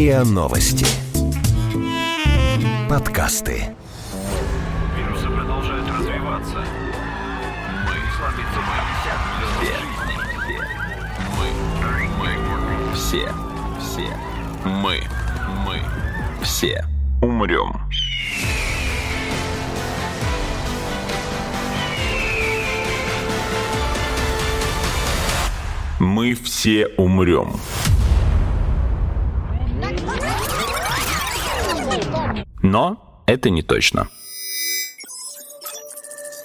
РИА Новости. Подкасты. Вирусы продолжают развиваться. Мы слабится мы. Все. Мы. Мы. Все. Все. Мы. Мы. Все. Умрем. Мы все умрем. Но это не точно.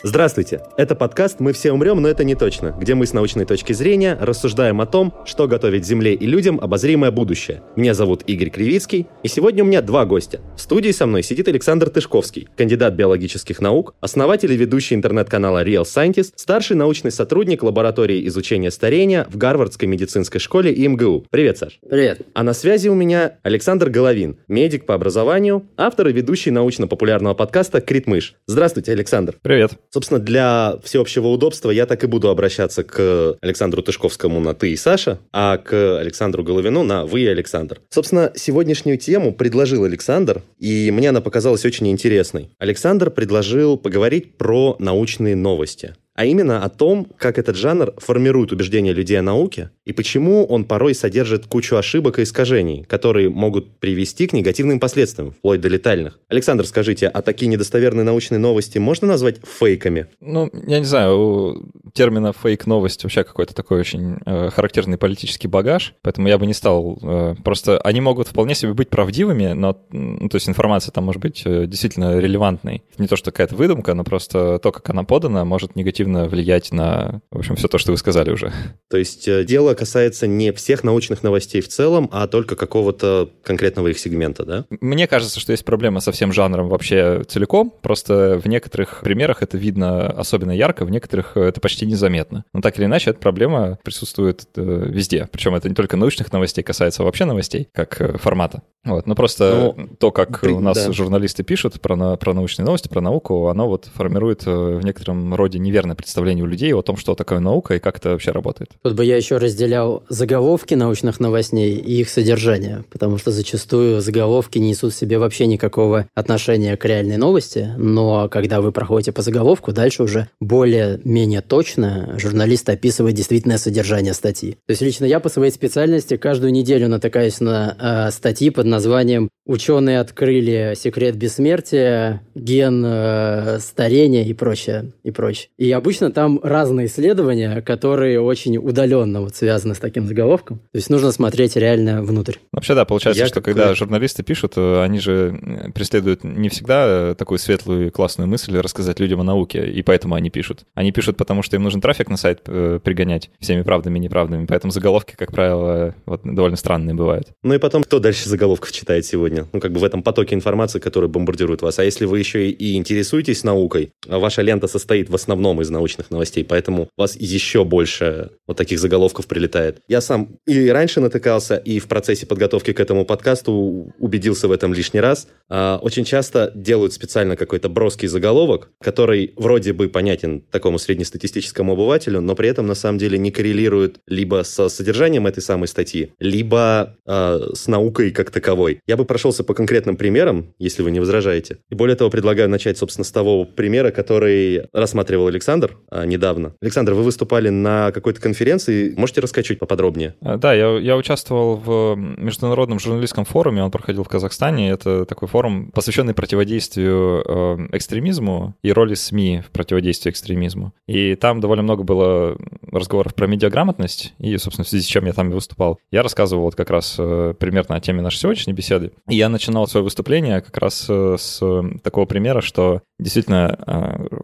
Здравствуйте! Это подкаст «Мы все умрем, но это не точно», где мы с научной точки зрения рассуждаем о том, что готовит Земле и людям обозримое будущее. Меня зовут Игорь Кривицкий, и сегодня у меня два гостя. В студии со мной сидит Александр Тышковский, кандидат биологических наук, основатель и ведущий интернет-канала Real Scientist, старший научный сотрудник лаборатории изучения старения в Гарвардской медицинской школе и МГУ. Привет, Саш. Привет. А на связи у меня Александр Головин, медик по образованию, автор и ведущий научно-популярного подкаста «Критмыш». Здравствуйте, Александр. Привет. Собственно, для всеобщего удобства я так и буду обращаться к Александру Тышковскому на «ты» и Саша, а к Александру Головину на «вы» и Александр. Собственно, сегодняшнюю тему предложил Александр, и мне она показалась очень интересной. Александр предложил поговорить про научные новости а именно о том, как этот жанр формирует убеждения людей о науке и почему он порой содержит кучу ошибок и искажений, которые могут привести к негативным последствиям, вплоть до летальных. Александр, скажите, а такие недостоверные научные новости можно назвать фейками? Ну, я не знаю, у термина фейк-новость вообще какой-то такой очень э, характерный политический багаж, поэтому я бы не стал... Э, просто они могут вполне себе быть правдивыми, но, ну, то есть информация там может быть э, действительно релевантной. Не то, что какая-то выдумка, но просто то, как она подана, может негативно влиять на, в общем, все то, что вы сказали уже. То есть э, дело касается не всех научных новостей в целом, а только какого-то конкретного их сегмента, да? Мне кажется, что есть проблема со всем жанром вообще целиком, просто в некоторых примерах это видно особенно ярко, в некоторых это почти незаметно. Но так или иначе, эта проблема присутствует э, везде. Причем это не только научных новостей касается, а вообще новостей, как э, формата. Вот. Но просто Но, то, как при, у нас да. журналисты пишут про, про научные новости, про науку, оно вот формирует в некотором роде неверное представление у людей о том, что такое наука и как это вообще работает. Тут бы я еще разделял заголовки научных новостей и их содержание, потому что зачастую заголовки не несут в себе вообще никакого отношения к реальной новости, но когда вы проходите по заголовку, дальше уже более-менее точно журналист описывает действительное содержание статьи. То есть лично я по своей специальности каждую неделю натыкаюсь на э, статьи под названием «Ученые открыли секрет бессмертия», «Ген э, старения» и прочее, и прочее. И обычно обычно там разные исследования, которые очень удаленно вот связаны с таким заголовком. То есть нужно смотреть реально внутрь. Вообще, да, получается, Я что как... когда журналисты пишут, э, они же э, преследуют не всегда э, такую светлую и классную мысль рассказать людям о науке, и поэтому они пишут. Они пишут, потому что им нужен трафик на сайт пригонять всеми правдами и неправдами, поэтому заголовки, как правило, вот, довольно странные бывают. Ну и потом, кто дальше заголовков читает сегодня? Ну, как бы в этом потоке информации, который бомбардирует вас. А если вы еще и интересуетесь наукой, ваша лента состоит в основном из научных новостей, поэтому у вас еще больше вот таких заголовков прилетает. Я сам и раньше натыкался, и в процессе подготовки к этому подкасту убедился в этом лишний раз. А, очень часто делают специально какой-то броский заголовок, который вроде бы понятен такому среднестатистическому обывателю, но при этом на самом деле не коррелирует либо со содержанием этой самой статьи, либо э, с наукой как таковой. Я бы прошелся по конкретным примерам, если вы не возражаете. И более того, предлагаю начать, собственно, с того примера, который рассматривал Александр а, недавно. Александр, вы выступали на какой-то конференции. Можете рассказать чуть поподробнее? А, да, я, я участвовал в международном журналистском форуме, он проходил в Казахстане. Это такой форум, посвященный противодействию э, экстремизму и роли СМИ в противодействии экстремизму. И там довольно много было разговоров про медиаграмотность, и, собственно, в связи с чем я там и выступал. Я рассказывал вот как раз э, примерно о теме нашей сегодняшней беседы. И я начинал свое выступление как раз э, с такого примера, что действительно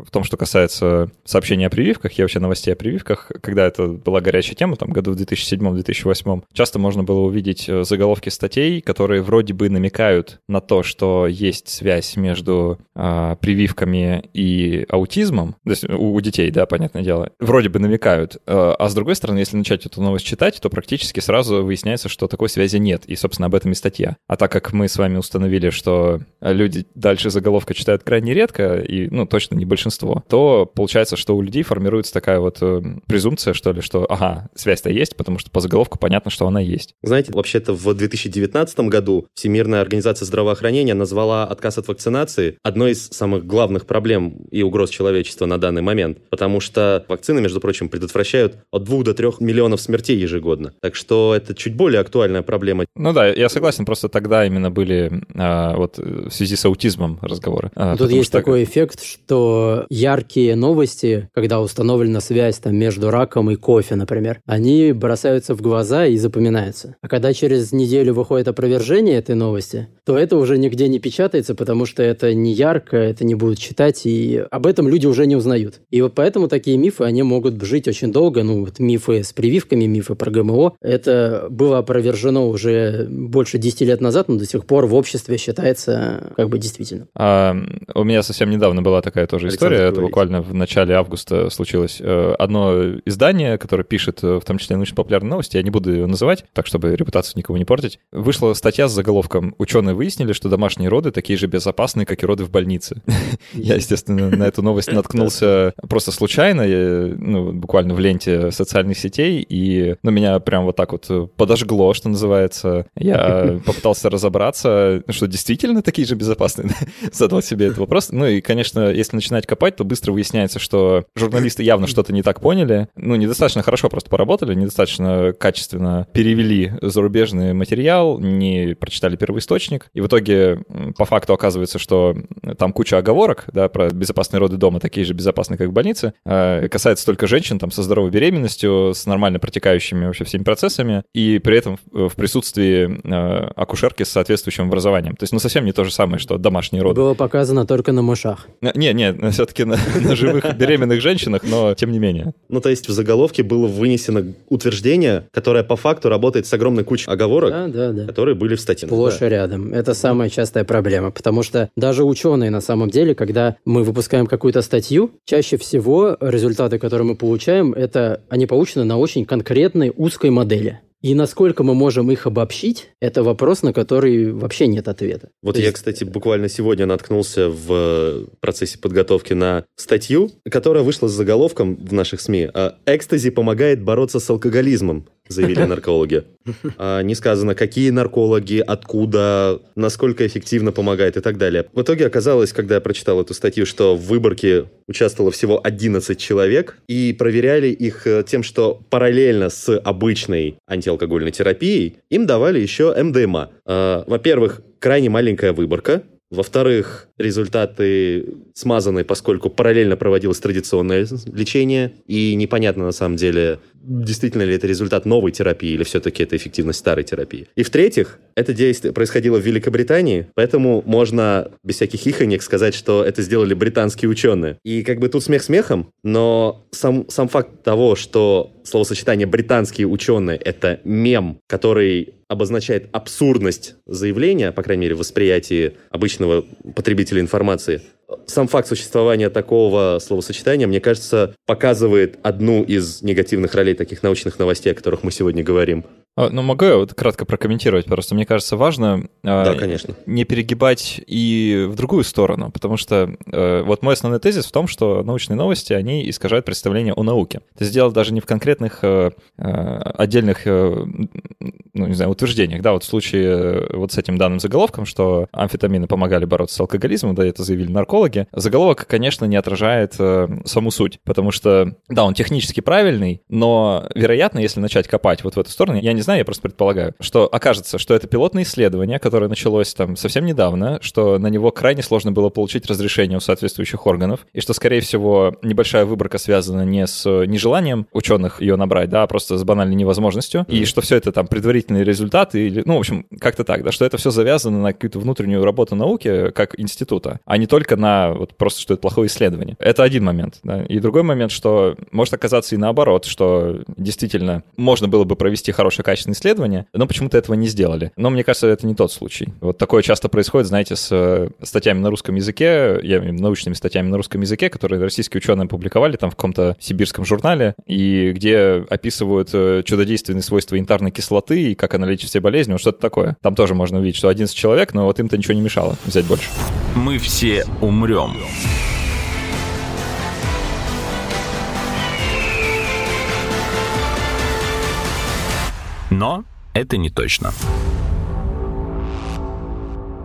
в том, что касается сообщений о прививках и вообще новостей о прививках, когда это была горячая тема, там, году в 2007-2008, часто можно было увидеть э, заголовки статей, которые вроде бы намекают на то, что есть связь между а, прививками и аутизмом, то есть у, у детей, да, понятное дело, вроде бы намекают, а, а с другой стороны, если начать эту новость читать, то практически сразу выясняется, что такой связи нет, и, собственно, об этом и статья. А так как мы с вами установили, что люди дальше заголовка читают крайне редко, и, ну, точно не большинство, то получается, что у людей формируется такая вот э, презумпция, что ли, что, ага, связь наконец-то есть, потому что по заголовку понятно, что она есть. Знаете, вообще-то в 2019 году Всемирная организация здравоохранения назвала отказ от вакцинации одной из самых главных проблем и угроз человечества на данный момент, потому что вакцины, между прочим, предотвращают от 2 до 3 миллионов смертей ежегодно. Так что это чуть более актуальная проблема. Ну да, я согласен, просто тогда именно были а, вот в связи с аутизмом разговоры. А, Тут есть что... такой эффект, что яркие новости, когда установлена связь там между раком и кофе, например, они бросаются в глаза и запоминаются. А когда через неделю выходит опровержение этой новости, то это уже нигде не печатается, потому что это не ярко, это не будут читать, и об этом люди уже не узнают. И вот поэтому такие мифы, они могут жить очень долго. Ну, вот мифы с прививками, мифы про ГМО. Это было опровержено уже больше 10 лет назад, но до сих пор в обществе считается как бы действительно. А, у меня совсем недавно была такая тоже Александр, история. Это буквально в начале августа случилось. Э, одно издание, которое пишет э, в том числе научно-популярные новости, я не буду ее называть, так чтобы репутацию никого не портить, вышла статья с заголовком «Ученые выяснили, что домашние роды такие же безопасные, как и роды в больнице». Я, естественно, на эту новость наткнулся просто случайно, ну, буквально в ленте социальных сетей, и ну, меня прям вот так вот подожгло, что называется. Я попытался разобраться, что действительно такие же безопасные. Задал себе этот вопрос. Ну и, конечно, если начинать копать, то быстро выясняется, что журналисты явно что-то не так поняли. Ну, недостаточно хорошо просто поработали, недостаточно качественно перевели зарубежный материал, не прочитали первоисточник. И в итоге по факту оказывается, что там куча оговорок, да, про безопасные роды дома, такие же безопасные, как в больнице. А, касается только женщин там со здоровой беременностью, с нормально протекающими вообще всеми процессами, и при этом в присутствии а, акушерки с соответствующим образованием. То есть, ну, совсем не то же самое, что домашние роды. Было показано только на мышах. Не, не, все-таки на, на живых беременных женщинах, но тем не менее. Ну, то есть в заголовке было вынесено утверждение, которое по факту работает с огромной кучей оговорок, да, да, да. которые были в статье. Сплошь да. рядом. Это самая частая проблема, потому что даже ученые на самом деле, когда мы выпускаем какую-то статью, чаще всего результаты, которые мы получаем, это они получены на очень конкретной узкой модели. И насколько мы можем их обобщить, это вопрос, на который вообще нет ответа. Вот То я, есть... кстати, буквально сегодня наткнулся в процессе подготовки на статью, которая вышла с заголовком в наших СМИ «Экстази помогает бороться с алкоголизмом» заявили наркологи. А не сказано, какие наркологи, откуда, насколько эффективно помогает и так далее. В итоге оказалось, когда я прочитал эту статью, что в выборке участвовало всего 11 человек, и проверяли их э, тем, что параллельно с обычной антиалкогольной терапией им давали еще МДМА. А, во-первых, крайне маленькая выборка, во-вторых, результаты смазаны, поскольку параллельно проводилось традиционное лечение, и непонятно на самом деле, действительно ли это результат новой терапии или все-таки это эффективность старой терапии. И в-третьих, это действие происходило в Великобритании, поэтому можно без всяких хихонек сказать, что это сделали британские ученые. И как бы тут смех смехом, но сам, сам факт того, что словосочетание «британские ученые» — это мем, который обозначает абсурдность заявления, по крайней мере, восприятии обычного потребителя информации, сам факт существования такого словосочетания, мне кажется, показывает одну из негативных ролей таких научных новостей, о которых мы сегодня говорим. А, ну, могу я вот кратко прокомментировать, просто мне кажется важно а, да, конечно. не перегибать и в другую сторону, потому что э, вот мой основной тезис в том, что научные новости, они искажают представление о науке. Это сделал даже не в конкретных э, э, отдельных, ну, не знаю, утверждениях, да, вот в случае вот с этим данным заголовком, что амфетамины помогали бороться с алкоголизмом, да, это заявили наркологи, заголовок, конечно, не отражает саму суть, потому что, да, он технически правильный, но, вероятно, если начать копать вот в эту сторону, я не не знаю, я просто предполагаю, что окажется, что это пилотное исследование, которое началось там совсем недавно, что на него крайне сложно было получить разрешение у соответствующих органов, и что, скорее всего, небольшая выборка связана не с нежеланием ученых ее набрать, да, а просто с банальной невозможностью, mm-hmm. и что все это там предварительные результаты, или, ну, в общем, как-то так, да, что это все завязано на какую-то внутреннюю работу науки как института, а не только на вот просто, что это плохое исследование. Это один момент, да. И другой момент, что может оказаться и наоборот, что действительно можно было бы провести хорошее качественные исследования, но почему-то этого не сделали. Но мне кажется, это не тот случай. Вот такое часто происходит, знаете, с э, статьями на русском языке, я научными статьями на русском языке, которые российские ученые публиковали там в каком-то сибирском журнале, и где описывают э, чудодейственные свойства янтарной кислоты и как она лечит все болезни, вот что-то такое. Там тоже можно увидеть, что 11 человек, но вот им-то ничего не мешало взять больше. Мы все умрем. Но это не точно.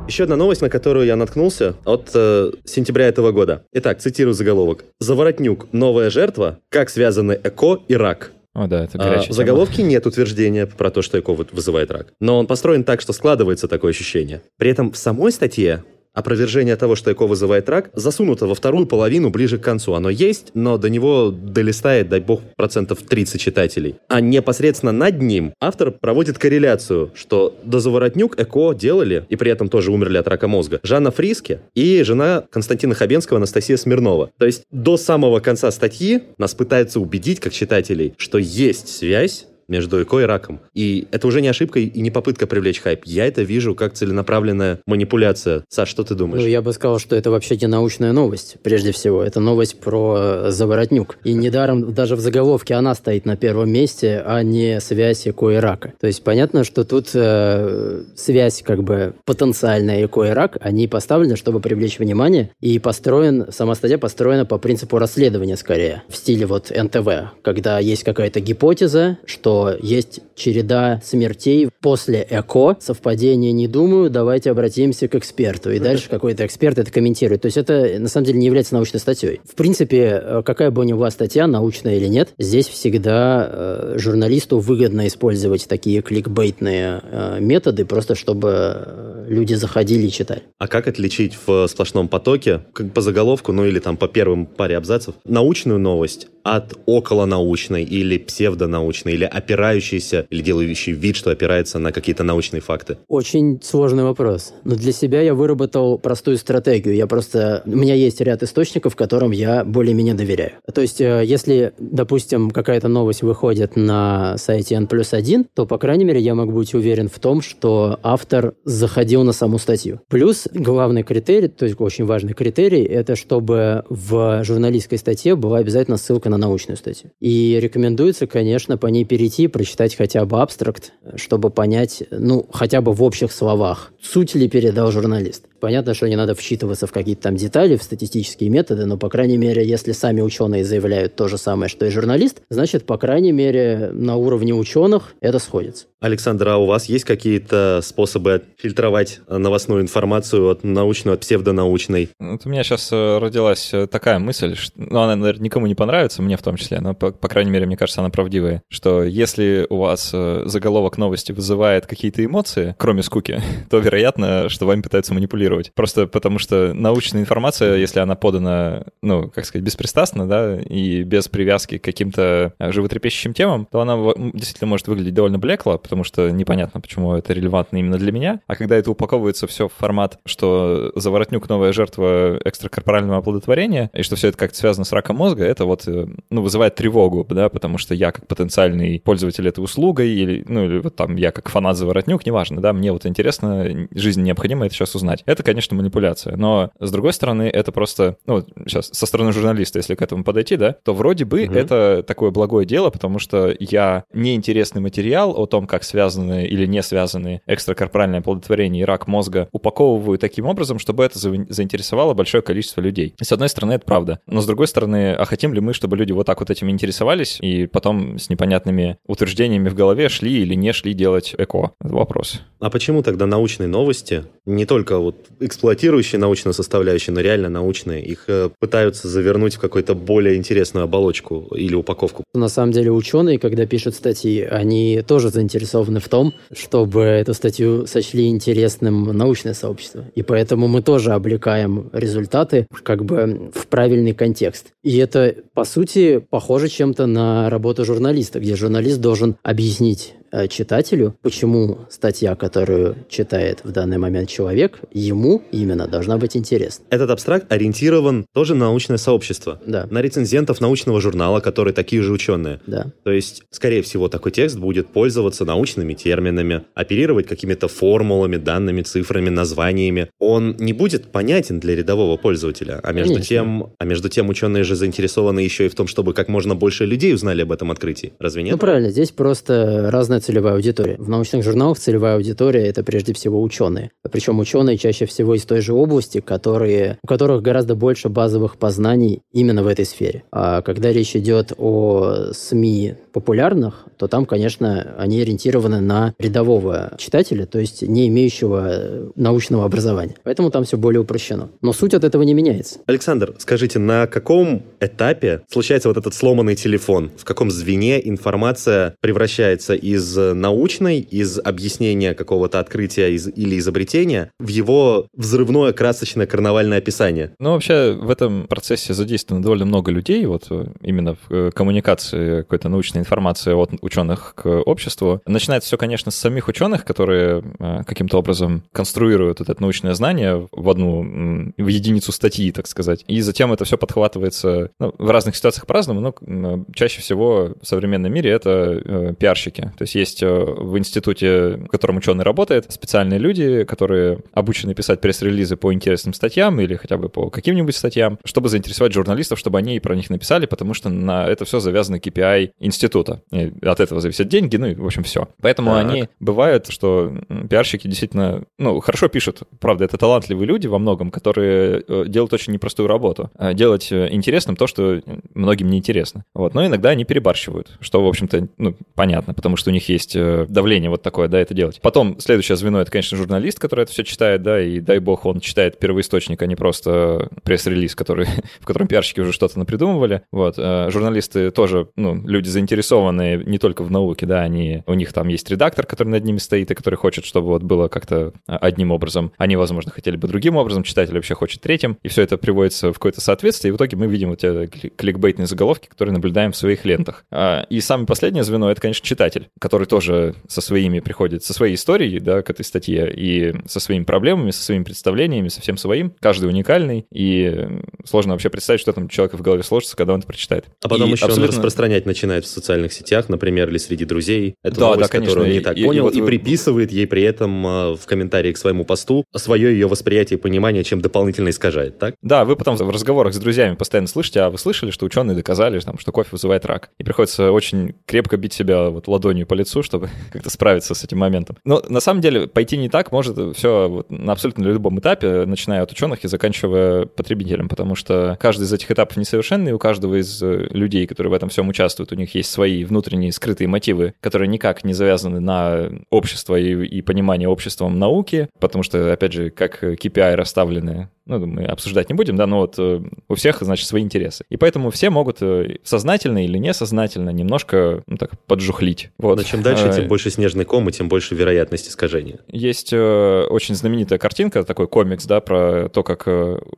Еще одна новость, на которую я наткнулся от э, сентября этого года. Итак, цитирую заголовок. «Заворотнюк. Новая жертва. Как связаны ЭКО и рак». О, да, это А, в заголовке нет утверждения про то, что ЭКО вы- вызывает рак. Но он построен так, что складывается такое ощущение. При этом в самой статье опровержение того, что ЭКО вызывает рак, засунуто во вторую половину ближе к концу. Оно есть, но до него долистает, дай бог, процентов 30 читателей. А непосредственно над ним автор проводит корреляцию, что дозаворотнюк ЭКО делали, и при этом тоже умерли от рака мозга, Жанна Фриске и жена Константина Хабенского Анастасия Смирнова. То есть до самого конца статьи нас пытаются убедить, как читателей, что есть связь между ЭКО и раком. И это уже не ошибка и не попытка привлечь хайп. Я это вижу как целенаправленная манипуляция. Саш, что ты думаешь? Ну, я бы сказал, что это вообще не научная новость, прежде всего. Это новость про э, заворотнюк. И недаром даже в заголовке она стоит на первом месте, а не связь ЭКО и рака. То есть понятно, что тут э, связь как бы потенциальная ЭКО и рак, они поставлены, чтобы привлечь внимание, и построен, сама статья построена по принципу расследования скорее, в стиле вот НТВ, когда есть какая-то гипотеза, что есть череда смертей после ЭКО, совпадение не думаю, давайте обратимся к эксперту. И дальше какой-то эксперт это комментирует. То есть это на самом деле не является научной статьей. В принципе, э, какая бы него была статья, научная или нет, здесь всегда э, журналисту выгодно использовать такие кликбейтные э, методы, просто чтобы э, люди заходили и читали. А как отличить в сплошном потоке, как по заголовку, ну или там по первым паре абзацев, научную новость от околонаучной или псевдонаучной, или опирающейся, или делающей вид, что опирается на какие-то научные факты? Очень сложный вопрос. Но для себя я выработал простую стратегию. Я просто... У меня есть ряд источников, которым я более-менее доверяю. То есть, э, если, допустим, какая-то новость выходит на сайте N плюс 1, то, по крайней мере, я могу быть уверен в том, что автор заходил на саму статью. Плюс главный критерий, то есть очень важный критерий, это чтобы в журналистской статье была обязательно ссылка на научную статью. И рекомендуется, конечно, по ней перейти, прочитать хотя бы абстракт, чтобы понять, ну, хотя бы в общих словах, суть ли передал журналист. Понятно, что не надо вчитываться в какие-то там детали, в статистические методы, но, по крайней мере, если сами ученые заявляют то же самое, что и журналист, значит, по крайней мере, на уровне ученых это сходится. Александр, а у вас есть какие-то способы фильтровать новостную информацию от научной, от псевдонаучной? Вот у меня сейчас родилась э, такая мысль, что, ну, она, наверное, никому не понравится, мне в том числе, но, по, по крайней мере, мне кажется, она правдивая, что если у вас э, заголовок новости вызывает какие-то эмоции, кроме скуки, то, вероятно, что вами пытаются манипулировать. Просто потому что научная информация, если она подана, ну, как сказать, беспристрастно, да, и без привязки к каким-то э, животрепещущим темам, то она действительно может выглядеть довольно блекло, потому что непонятно, почему это релевантно именно для меня. А когда это упаковывается все в формат, что заворотнюк новая жертва экстракорпорального оплодотворения, и что все это как-то связано с раком мозга, это вот, ну, вызывает тревогу, да, потому что я как потенциальный пользователь этой услугой, или, ну, или вот там я как фанат заворотнюк, неважно, да, мне вот интересно, жизнь необходимо это сейчас узнать. Конечно, манипуляция, но, с другой стороны, это просто, ну, сейчас, со стороны журналиста, если к этому подойти, да, то вроде бы угу. это такое благое дело, потому что я неинтересный материал о том, как связаны или не связаны экстракорпоральное оплодотворение и рак мозга, упаковываю таким образом, чтобы это заинтересовало большое количество людей. С одной стороны, это правда. Но с другой стороны, а хотим ли мы, чтобы люди вот так вот этим интересовались и потом с непонятными утверждениями в голове шли или не шли делать ЭКО? Это вопрос. А почему тогда научные новости, не только вот эксплуатирующие научную составляющую, но реально научные, их э, пытаются завернуть в какую-то более интересную оболочку или упаковку? На самом деле ученые, когда пишут статьи, они тоже заинтересованы в том, чтобы эту статью сочли интересным научное сообщество. И поэтому мы тоже облекаем результаты как бы в правильный контекст. И это, по сути, похоже чем-то на работу журналиста, где журналист должен объяснить читателю, почему статья, которую читает в данный момент человек, ему именно должна быть интересна. Этот абстракт ориентирован тоже на научное сообщество. Да. На рецензентов научного журнала, которые такие же ученые. Да. То есть, скорее всего, такой текст будет пользоваться научными терминами, оперировать какими-то формулами, данными, цифрами, названиями. Он не будет понятен для рядового пользователя. А между, тем, а между тем ученые же заинтересованы еще и в том, чтобы как можно больше людей узнали об этом открытии. Разве нет? Ну, правильно. Здесь просто разная целевая аудитория. В научных журналах целевая аудитория – это прежде всего ученые. Причем ученые чаще всего из той же области, которые, у которых гораздо больше базовых познаний именно в этой сфере. А когда речь идет о СМИ популярных, то там, конечно, они ориентированы на рядового читателя, то есть не имеющего научного образования. Поэтому там все более упрощено. Но суть от этого не меняется. Александр, скажите, на каком этапе случается вот этот сломанный телефон? В каком звене информация превращается из научной, из объяснения какого-то открытия из, или изобретения в его взрывное красочное карнавальное описание? Ну, вообще в этом процессе задействовано довольно много людей, вот э, именно в э, коммуникации какой-то научной информации от ученых к обществу. Начинается все, конечно, с самих ученых, которые э, каким-то образом конструируют это научное знание в одну, в единицу статьи, так сказать. И затем это все подхватывается ну, в разных ситуациях по-разному, но чаще всего в современном мире это пиарщики. То есть есть э, в институте, в котором ученый работает, специальные люди, которые обучены писать пресс-релизы по интересным статьям или хотя бы по каким-нибудь статьям, чтобы заинтересовать журналистов, чтобы они про них написали, потому что на это все завязано KPI института. И от этого зависят деньги, ну и, в общем, все. Поэтому так. они бывают, что пиарщики действительно, ну, хорошо пишут. Правда, это талантливые люди во многом, которые э, делают очень непростую работу. А делать э, интересным то, что многим не интересно. Вот. Но иногда они перебарщивают, что, в общем-то, ну, понятно, потому что у них есть э, давление вот такое, да, это делать. Потом следующее звено — это, конечно, журналист, который это все читает, да, и дай бог он читает первоисточник, а не просто пресс-релиз, который, в котором пиарщики уже что-то напридумывали. Вот. Журналисты тоже, ну, люди заинтересованные не только в науке, да, они, у них там есть редактор, который над ними стоит, и который хочет, чтобы вот было как-то одним образом. Они, возможно, хотели бы другим образом, читатель вообще хочет третьим, и все это приводится в какое-то соответствие, и в итоге мы видим вот эти кликбейтные заголовки, которые наблюдаем в своих лентах. А, и самое последнее звено — это, конечно, читатель, который тоже со своими приходит, со своей историей, да, к этой статье, и со своими проблемами, со своими представлениями, со всем своим. Каждый уникальный, и сложно вообще представить, что там человека в голове сложится, когда он это прочитает. А потом и еще абсолютно... он распространять начинает в социальных сетях, например, или среди друзей. Это да, новость, да, конечно. которую он не так и, понял, и, вот... и приписывает ей при этом а, в комментарии к своему посту свое ее восприятие и понимание, чем дополнительно искажает, так? Да, вы потом в разговорах с друзьями постоянно слышите, а вы слышали, что ученые доказали, там, что кофе вызывает рак. И приходится очень крепко бить себя вот ладонью по лицу, чтобы как-то справиться с этим моментом. Но на самом деле пойти не так может все вот, на абсолютно любом этапе, начиная от ученых и заканчивая потребителем, потому что каждый из этих этапов несовершенный, у каждого из э, людей, которые в этом всем участвуют, у них есть свои внутренние скрытые мотивы, которые никак не завязаны на общество и, и понимание обществом науки, потому что, опять же, как KPI расставлены ну, мы обсуждать не будем, да, но вот э, у всех, значит, свои интересы. И поэтому все могут э, сознательно или несознательно немножко, ну, так, поджухлить. Вот. Но чем дальше, тем больше снежный ком, и тем больше вероятность искажения. Есть э, очень знаменитая картинка, такой комикс, да, про то, как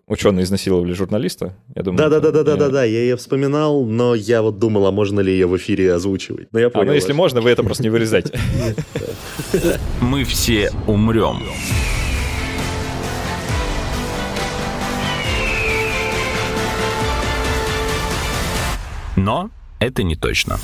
ученые изнасиловали журналиста. Я думаю, Да-да-да-да-да-да, я ее вспоминал, но я вот думал, а можно ли ее в эфире озвучивать. Но я понял. А, ну, если можно, вы это просто не вырезайте. Мы все умрем. Но это не точно.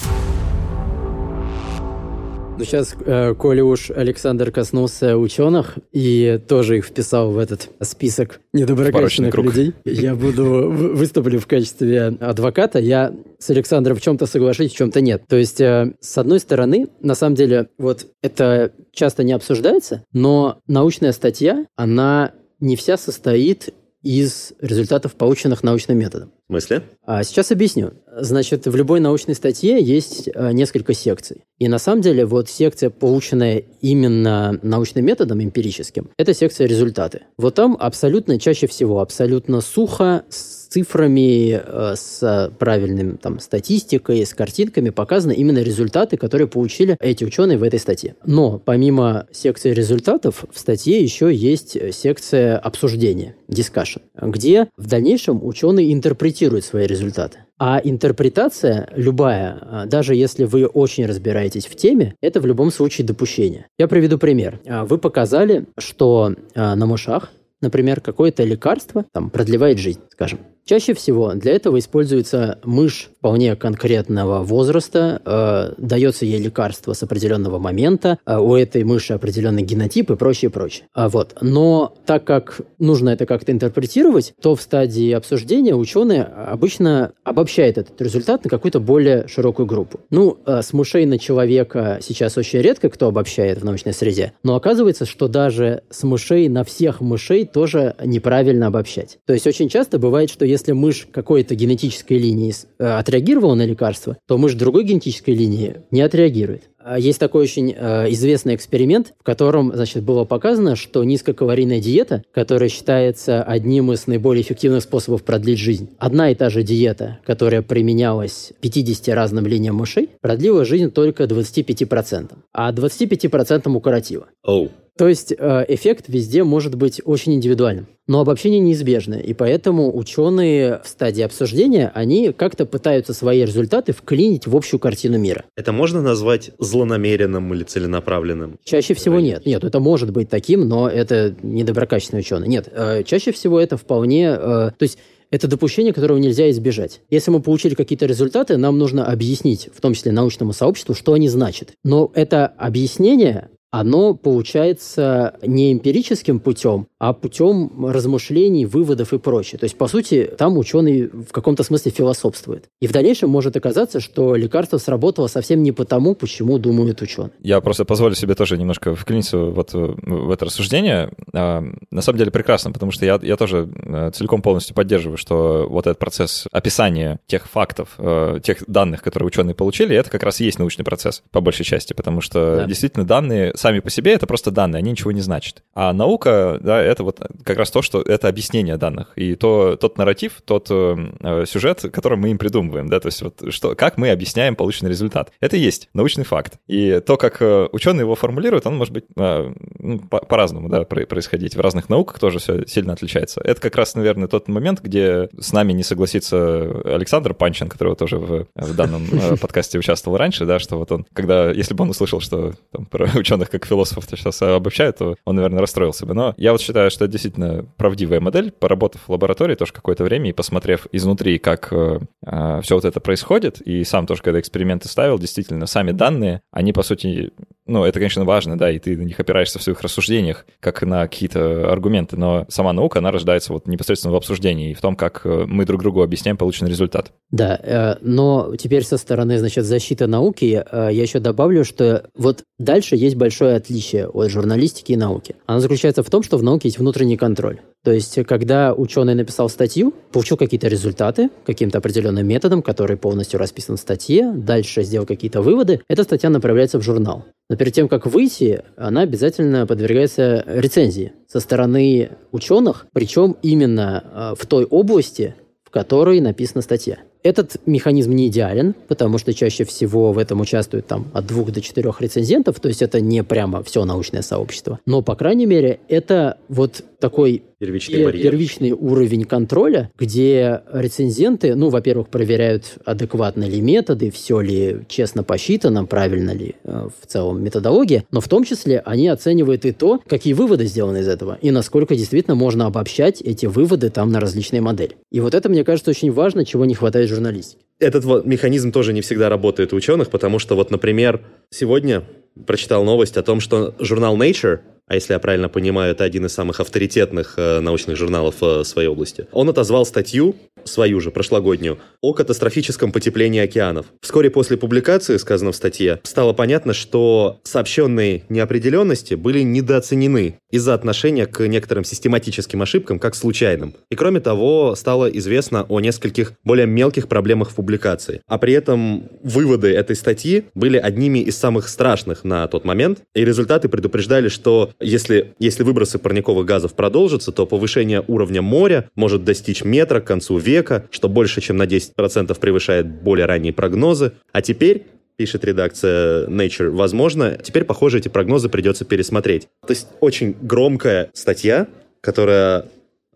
Ну, сейчас, э, коли уж Александр коснулся ученых и тоже их вписал в этот список недоброкачественных людей, я буду выступлю в качестве адвоката. Я с Александром в чем-то соглашусь, в чем-то нет. То есть, э, с одной стороны, на самом деле, вот это часто не обсуждается, но научная статья, она не вся состоит из результатов, полученных научным методом. В смысле? А сейчас объясню. Значит, в любой научной статье есть а, несколько секций. И на самом деле вот секция, полученная именно научным методом, эмпирическим, это секция результаты. Вот там абсолютно, чаще всего, абсолютно сухо, с цифрами, э, с правильным там статистикой, с картинками показаны именно результаты, которые получили эти ученые в этой статье. Но помимо секции результатов, в статье еще есть секция обсуждения, discussion, где в дальнейшем ученые интерпретируют свои результаты. А интерпретация любая, а, даже если вы очень разбираетесь в теме, это в любом случае допущение. Я приведу пример. А, вы показали, что а, на мышах, например, какое-то лекарство там, продлевает жизнь, скажем. Чаще всего для этого используется мышь вполне конкретного возраста, э, дается ей лекарство с определенного момента, э, у этой мыши определенный генотип и прочее, прочее. А вот. Но так как нужно это как-то интерпретировать, то в стадии обсуждения ученые обычно обобщают этот результат на какую-то более широкую группу. Ну, э, с мышей на человека сейчас очень редко кто обобщает в научной среде, но оказывается, что даже с мышей на всех мышей тоже неправильно обобщать. То есть очень часто бывает, что если мышь какой-то генетической линии э, отреагировала на лекарство, то мышь другой генетической линии не отреагирует. А есть такой очень э, известный эксперимент, в котором, значит, было показано, что низкокалорийная диета, которая считается одним из наиболее эффективных способов продлить жизнь, одна и та же диета, которая применялась 50 разным линиям мышей, продлила жизнь только 25%, а 25% укоротила. Oh. То есть э, эффект везде может быть очень индивидуальным. Но обобщение неизбежно, и поэтому ученые в стадии обсуждения, они как-то пытаются свои результаты вклинить в общую картину мира. Это можно назвать злонамеренным или целенаправленным? Чаще всего нет. Нет, это может быть таким, но это недоброкачественный ученый. Нет, э, чаще всего это вполне... Э, то есть это допущение, которого нельзя избежать. Если мы получили какие-то результаты, нам нужно объяснить, в том числе научному сообществу, что они значат. Но это объяснение оно получается не эмпирическим путем, а путем размышлений, выводов и прочее. То есть, по сути, там ученый в каком-то смысле философствует. И в дальнейшем может оказаться, что лекарство сработало совсем не потому, почему думают ученые. Я просто позволю себе тоже немножко вклиниться вот в это рассуждение. А, на самом деле прекрасно, потому что я, я тоже э, целиком полностью поддерживаю, что вот этот процесс описания тех фактов, э, тех данных, которые ученые получили, это как раз и есть научный процесс, по большей части, потому что да. действительно данные сами по себе это просто данные, они ничего не значат. А наука, да, это вот как раз то, что это объяснение данных. И то, тот нарратив, тот э, сюжет, который мы им придумываем, да, то есть вот что, как мы объясняем полученный результат. Это и есть научный факт. И то, как э, ученые его формулируют, он может быть э, ну, по- по-разному, да, происходить. В разных науках тоже все сильно отличается. Это как раз, наверное, тот момент, где с нами не согласится Александр Панчин, который тоже в, в данном э, подкасте участвовал раньше, да, что вот он, когда, если бы он услышал, что там, про ученых как философов сейчас обобщают, то он, наверное, расстроился бы. Но я вот считаю, что это действительно правдивая модель. Поработав в лаборатории тоже какое-то время и посмотрев изнутри, как э, э все вот это происходит, и сам тоже, когда эксперименты ставил, действительно, сами данные, они, по сути, ну, это, конечно, важно, да, и ты на них опираешься в своих рассуждениях, как на какие-то аргументы, но сама наука, она рождается вот непосредственно в обсуждении и в том, как э, мы друг другу объясняем полученный результат. Да, э, но теперь со стороны, значит, защиты науки я еще добавлю, что вот дальше есть большое отличие от журналистики и науки. Оно заключается в том, что в науке есть внутренний контроль. То есть, когда ученый написал статью, получил какие-то результаты каким-то определенным методом, который полностью расписан в статье, дальше сделал какие-то выводы, эта статья направляется в журнал. Но перед тем, как выйти, она обязательно подвергается рецензии со стороны ученых, причем именно э, в той области, в которой написана статья. Этот механизм не идеален, потому что чаще всего в этом участвуют там от двух до четырех рецензентов, то есть это не прямо все научное сообщество. Но, по крайней мере, это вот такой первичный, барьер. первичный уровень контроля, где рецензенты, ну, во-первых, проверяют, адекватны ли методы, все ли честно посчитано, правильно ли э, в целом методология, но в том числе они оценивают и то, какие выводы сделаны из этого, и насколько действительно можно обобщать эти выводы там на различные модели. И вот это, мне кажется, очень важно, чего не хватает журналистики. Этот вот механизм тоже не всегда работает у ученых, потому что вот, например, сегодня прочитал новость о том, что журнал Nature а если я правильно понимаю, это один из самых авторитетных э, научных журналов э, своей области. Он отозвал статью, свою же, прошлогоднюю, о катастрофическом потеплении океанов. Вскоре после публикации, сказано в статье, стало понятно, что сообщенные неопределенности были недооценены из-за отношения к некоторым систематическим ошибкам как случайным. И кроме того, стало известно о нескольких более мелких проблемах в публикации. А при этом выводы этой статьи были одними из самых страшных на тот момент, и результаты предупреждали, что если, если выбросы парниковых газов продолжатся, то повышение уровня моря может достичь метра к концу века, что больше, чем на 10% превышает более ранние прогнозы. А теперь пишет редакция Nature, возможно, теперь, похоже, эти прогнозы придется пересмотреть. То есть очень громкая статья, которая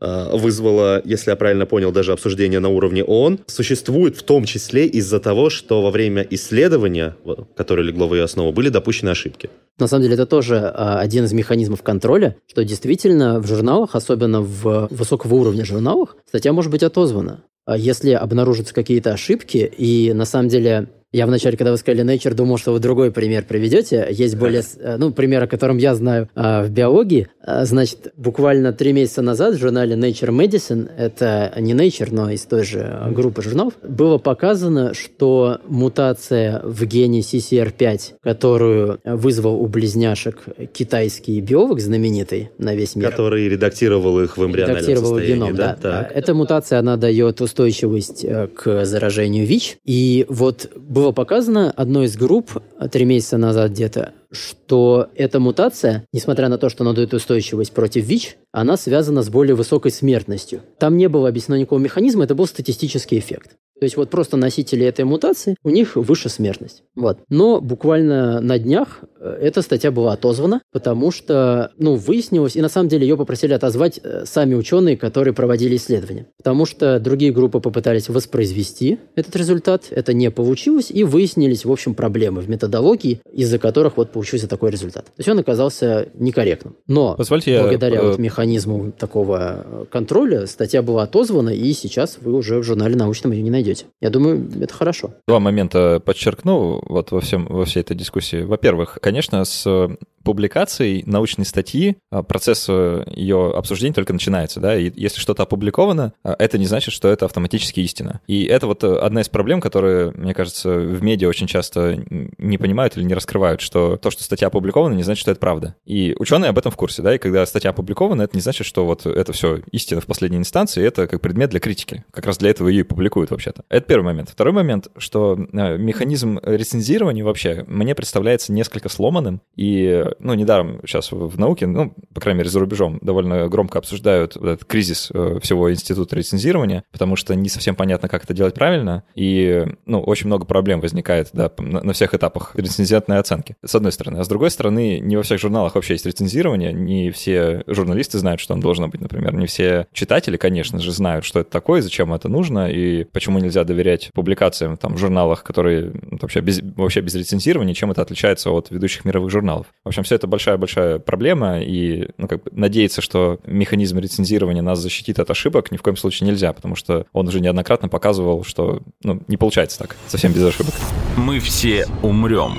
э, вызвала, если я правильно понял, даже обсуждение на уровне ООН, существует в том числе из-за того, что во время исследования, которое легло в ее основу, были допущены ошибки. На самом деле это тоже а, один из механизмов контроля, что действительно в журналах, особенно в высокого уровня журналах, статья может быть отозвана. А если обнаружатся какие-то ошибки, и на самом деле я вначале, когда вы сказали Nature, думал, что вы другой пример приведете. Есть более, э, ну, пример, о котором я знаю а, в биологии. А, значит, буквально три месяца назад в журнале Nature Medicine, это не Nature, но из той же группы журналов, было показано, что мутация в гене CCR5, которую вызвал у близняшек китайский биолог знаменитый на весь мир. Который редактировал их в эмбриональном редактировал состоянии. геном, да. да. Так. Эта мутация, она дает устойчивость э, к заражению ВИЧ. И вот было показано одной из групп три месяца назад где-то, что эта мутация, несмотря на то, что она дает устойчивость против ВИЧ, она связана с более высокой смертностью. Там не было объяснено никакого механизма, это был статистический эффект. То есть вот просто носители этой мутации, у них выше смертность. Вот. Но буквально на днях эта статья была отозвана, потому что, ну, выяснилось, и на самом деле ее попросили отозвать э, сами ученые, которые проводили исследования. Потому что другие группы попытались воспроизвести этот результат, это не получилось, и выяснились, в общем, проблемы в методологии, из-за которых вот получился такой результат. То есть он оказался некорректным. Но Позвольте благодаря я... вот механизму такого контроля статья была отозвана, и сейчас вы уже в журнале научном ее не найдете найдете. Я думаю, это хорошо. Два момента подчеркну вот во, всем, во всей этой дискуссии. Во-первых, конечно, конечно, с э, публикацией научной статьи а, процесс э, ее обсуждения только начинается, да, и если что-то опубликовано, а, это не значит, что это автоматически истина. И это вот э, одна из проблем, которые, мне кажется, в медиа очень часто не понимают или не раскрывают, что то, что статья опубликована, не значит, что это правда. И ученые об этом в курсе, да, и когда статья опубликована, это не значит, что вот это все истина в последней инстанции, это как предмет для критики. Как раз для этого ее и публикуют вообще-то. Это первый момент. Второй момент, что э, механизм рецензирования вообще мне представляется несколько сломанным, и ну, недаром сейчас в науке, ну, по крайней мере, за рубежом довольно громко обсуждают этот кризис э, всего института рецензирования, потому что не совсем понятно, как это делать правильно, и, ну, очень много проблем возникает, да, на, на всех этапах рецензентной оценки, с одной стороны. А с другой стороны, не во всех журналах вообще есть рецензирование, не все журналисты знают, что оно должно быть, например, не все читатели, конечно же, знают, что это такое, зачем это нужно, и почему нельзя доверять публикациям там в журналах, которые ну, вообще без, вообще без рецензирования, чем это отличается от ведущих мировых журналов. В общем, все это большая-большая проблема, и ну, как бы надеяться, что механизм рецензирования нас защитит от ошибок, ни в коем случае нельзя, потому что он уже неоднократно показывал, что ну, не получается так, совсем без ошибок. Мы все умрем.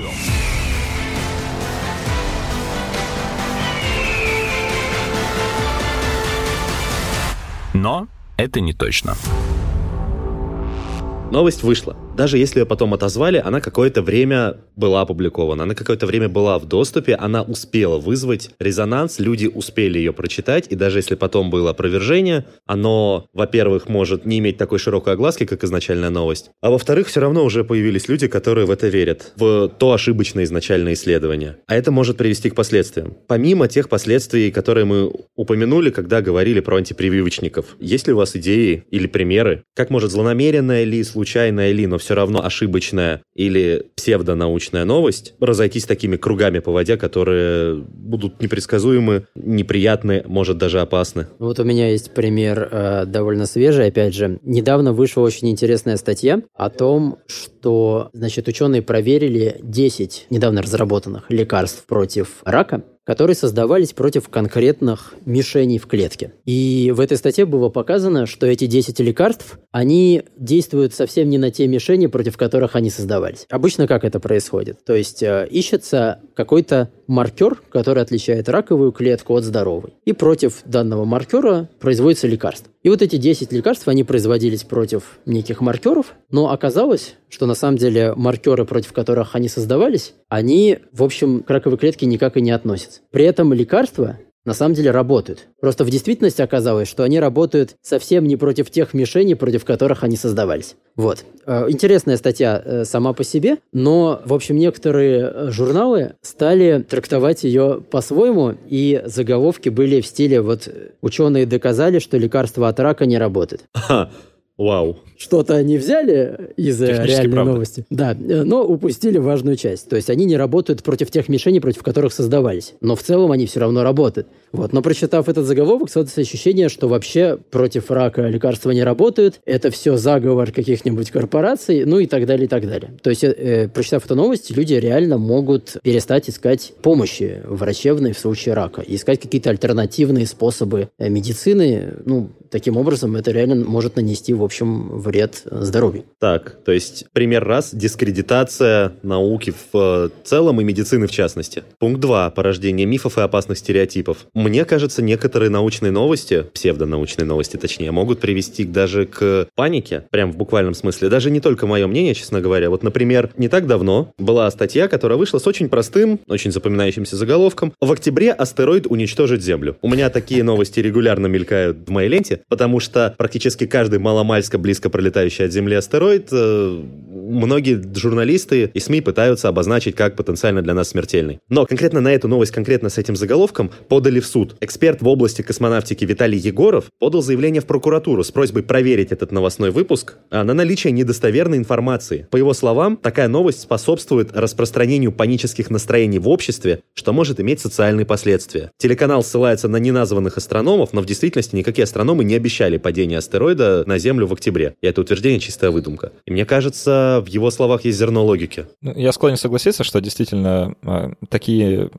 Но это не точно. Новость вышла. Даже если ее потом отозвали, она какое-то время была опубликована, она какое-то время была в доступе, она успела вызвать резонанс, люди успели ее прочитать, и даже если потом было опровержение, оно, во-первых, может не иметь такой широкой огласки, как изначальная новость, а во-вторых, все равно уже появились люди, которые в это верят, в то ошибочное изначальное исследование. А это может привести к последствиям. Помимо тех последствий, которые мы упомянули, когда говорили про антипрививочников, есть ли у вас идеи или примеры, как может злонамеренная ли, случайная ли, но все равно ошибочная или псевдонаучная новость, разойтись такими кругами по воде, которые будут непредсказуемы, неприятны, может даже опасны. Вот у меня есть пример э, довольно свежий, опять же. Недавно вышла очень интересная статья о том, что, значит, ученые проверили 10 недавно разработанных лекарств против рака, которые создавались против конкретных мишеней в клетке. И в этой статье было показано, что эти 10 лекарств, они действуют совсем не на те мишени, против которых они создавались. Обычно как это происходит? То есть э, ищется какой-то маркер, который отличает раковую клетку от здоровой. И против данного маркера производится лекарство. И вот эти 10 лекарств, они производились против неких маркеров, но оказалось, что на самом деле маркеры, против которых они создавались, они, в общем, к раковой клетке никак и не относятся. При этом лекарства на самом деле работают. Просто в действительности оказалось, что они работают совсем не против тех мишеней, против которых они создавались. Вот. Э, интересная статья э, сама по себе, но, в общем, некоторые э, журналы стали трактовать ее по-своему, и заголовки были в стиле вот «ученые доказали, что лекарство от рака не работает». Вау. Что-то они взяли из реальной правда. новости. Да, но упустили важную часть. То есть они не работают против тех мишеней, против которых создавались. Но в целом они все равно работают. Вот. Но прочитав этот заголовок, создается ощущение, что вообще против рака лекарства не работают. Это все заговор каких-нибудь корпораций, ну и так далее, и так далее. То есть, э, прочитав эту новость, люди реально могут перестать искать помощи врачебной в случае рака, искать какие-то альтернативные способы э, медицины. Ну, таким образом, это реально может нанести, в общем, вред здоровью. Так, то есть пример раз – дискредитация науки в целом и медицины в частности. Пункт два – порождение мифов и опасных стереотипов. Мне кажется, некоторые научные новости, псевдонаучные новости точнее, могут привести даже к панике, прям в буквальном смысле. Даже не только мое мнение, честно говоря. Вот, например, не так давно была статья, которая вышла с очень простым, очень запоминающимся заголовком «В октябре астероид уничтожит Землю». У меня такие новости регулярно мелькают в моей ленте, потому что практически каждый маломальско близко пролетающий от Земли астероид э, многие журналисты и СМИ пытаются обозначить как потенциально для нас смертельный. Но конкретно на эту новость, конкретно с этим заголовком, подали в суд. Эксперт в области космонавтики Виталий Егоров подал заявление в прокуратуру с просьбой проверить этот новостной выпуск а, на наличие недостоверной информации. По его словам, такая новость способствует распространению панических настроений в обществе, что может иметь социальные последствия. Телеканал ссылается на неназванных астрономов, но в действительности никакие астрономы не обещали падение астероида на Землю в октябре. И это утверждение чистая выдумка. И мне кажется, в его словах есть зерно логики. Ну, я склонен согласиться, что действительно э, такие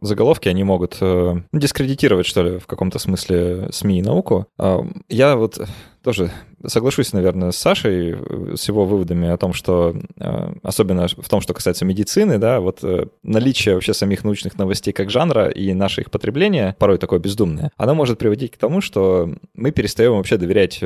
заголовки, они могут э, дискредитировать, что ли, в каком-то смысле СМИ и науку. Э, я вот тоже соглашусь, наверное, с Сашей, э, с его выводами о том, что, э, особенно в том, что касается медицины, да, вот э, наличие вообще самих научных новостей как жанра и наше их потребление, порой такое бездумное, оно может приводить к тому, что мы перестаем вообще доверять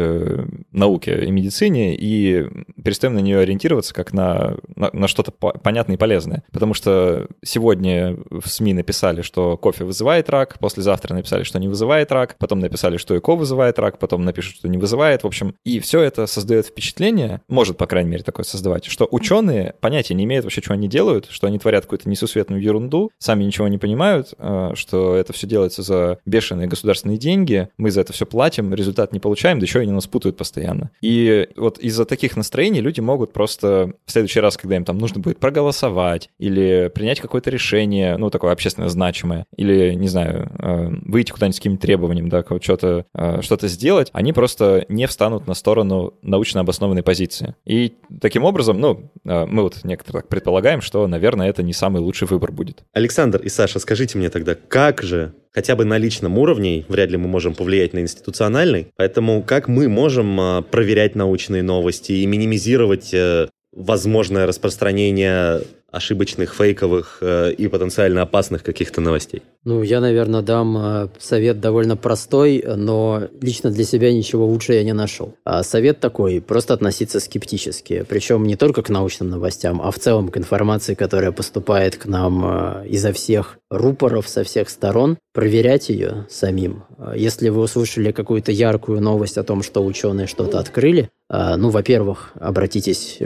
науке и медицине и перестаем на нее ориентироваться как на, на, на что-то понятное и полезное. Потому что сегодня в СМИ написали, что кофе вызывает рак, послезавтра написали, что не вызывает рак, потом написали, что ЭКО вызывает рак, потом напишут, что не вызывает. В общем, и все это создает впечатление, может, по крайней мере, такое создавать, что ученые понятия не имеют вообще, что они делают, что они творят какую-то несусветную ерунду, сами ничего не понимают, э, что это все делается за бешеные государственные деньги, мы за это все платим, результат не получаем, да еще они нас путают постоянно. И вот из-за таких настроений люди могут просто в следующий раз, когда им там нужно будет проголосовать или принять какое-то решение, ну, такое общественно значимое, или, не знаю, э, выйти куда-нибудь с каким-то требованием, да, что-то э, что сделать, они просто не встанут на на сторону научно обоснованной позиции. И таким образом, ну, э, мы вот некоторые так предполагаем, что, наверное, это не самый лучший выбор будет. Александр и Саша, скажите мне тогда, как же хотя бы на личном уровне, вряд ли мы можем повлиять на институциональный, поэтому как мы можем э, проверять научные новости и минимизировать э, возможное распространение ошибочных, фейковых э, и потенциально опасных каких-то новостей? Ну, я, наверное, дам э, совет довольно простой, но лично для себя ничего лучше я не нашел. А совет такой, просто относиться скептически. Причем не только к научным новостям, а в целом к информации, которая поступает к нам э, изо всех рупоров со всех сторон, проверять ее самим. Если вы услышали какую-то яркую новость о том, что ученые что-то открыли, ну, во-первых, обратитесь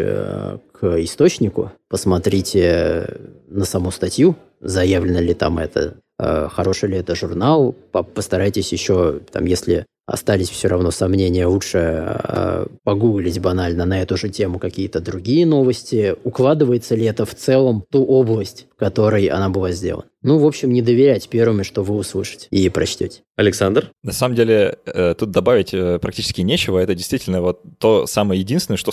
к источнику, посмотрите на саму статью, заявлено ли там это, э, хороший ли это журнал, постарайтесь еще, там, если остались все равно сомнения, лучше э, погуглить банально на эту же тему какие-то другие новости, укладывается ли это в целом ту область, в которой она была сделана. Ну, в общем, не доверять первыми, что вы услышите и прочтете. Александр? На самом деле, э, тут добавить э, практически нечего. Это действительно вот то самое единственное, что,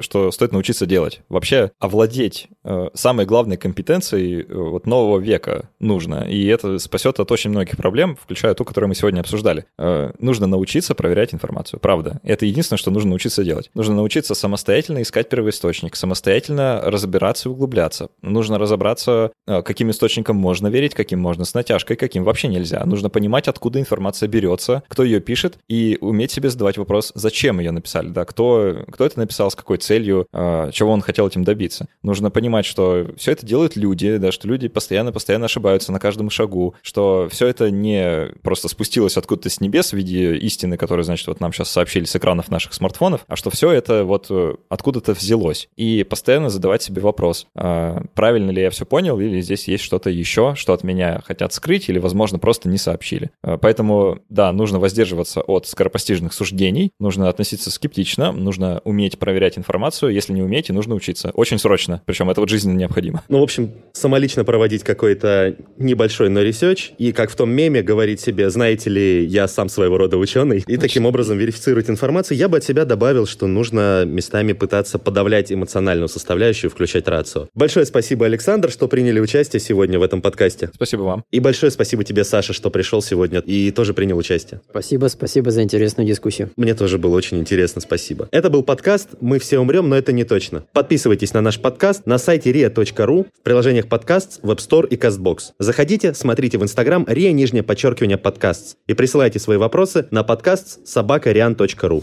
что стоит научиться делать. Вообще, овладеть э, самой главной компетенцией вот нового века нужно. И это спасет от очень многих проблем, включая ту, которую мы сегодня обсуждали. Нужно научиться проверять информацию. Правда. Это единственное, что нужно научиться делать. Нужно научиться самостоятельно искать первоисточник, самостоятельно разбираться и углубляться. Нужно разобраться, каким источником можно верить, каким можно с натяжкой, каким вообще нельзя. Нужно понимать, откуда информация берется, кто ее пишет, и уметь себе задавать вопрос, зачем ее написали, да, кто, кто это написал, с какой целью, э, чего он хотел этим добиться. Нужно понимать, что все это делают люди, да, что люди постоянно-постоянно ошибаются на каждом шагу, что все это не просто спустилось откуда-то с небес в виде истины, которую, значит, вот нам сейчас сообщили с экранов наших смартфонов, а что все это вот э, откуда-то взялось. И постоянно задавать себе вопрос, э, правильно ли я все понял, или здесь есть что-то еще, то, что от меня хотят скрыть или, возможно, просто не сообщили. Э, поэтому, да, нужно воздерживаться от скоропостижных суждений, нужно относиться скептично, нужно уметь проверять информацию. Если не умеете, нужно учиться. Очень срочно. Причем это вот жизненно необходимо. Ну, в общем, самолично проводить какой-то небольшой, но research, и как в том меме говорить себе, знаете ли, я сам своего рода ученый, и таким образом верифицировать информацию. Я бы от себя добавил, что нужно местами пытаться подавлять эмоциональную составляющую, включать рацио. Большое спасибо, Александр, что приняли участие сегодня в этом подкасте. Спасибо вам. И большое спасибо тебе, Саша, что пришел сегодня и тоже принял участие. Спасибо, спасибо за интересную дискуссию. Мне тоже было очень интересно, спасибо. Это был подкаст «Мы все умрем, но это не точно». Подписывайтесь на наш подкаст на сайте ria.ru, в приложениях подкаст, Web Store и CastBox. Заходите, смотрите в Инстаграм ria, нижнее подчеркивание подкаст и присылайте свои вопросы на подкаст собакариан.ру.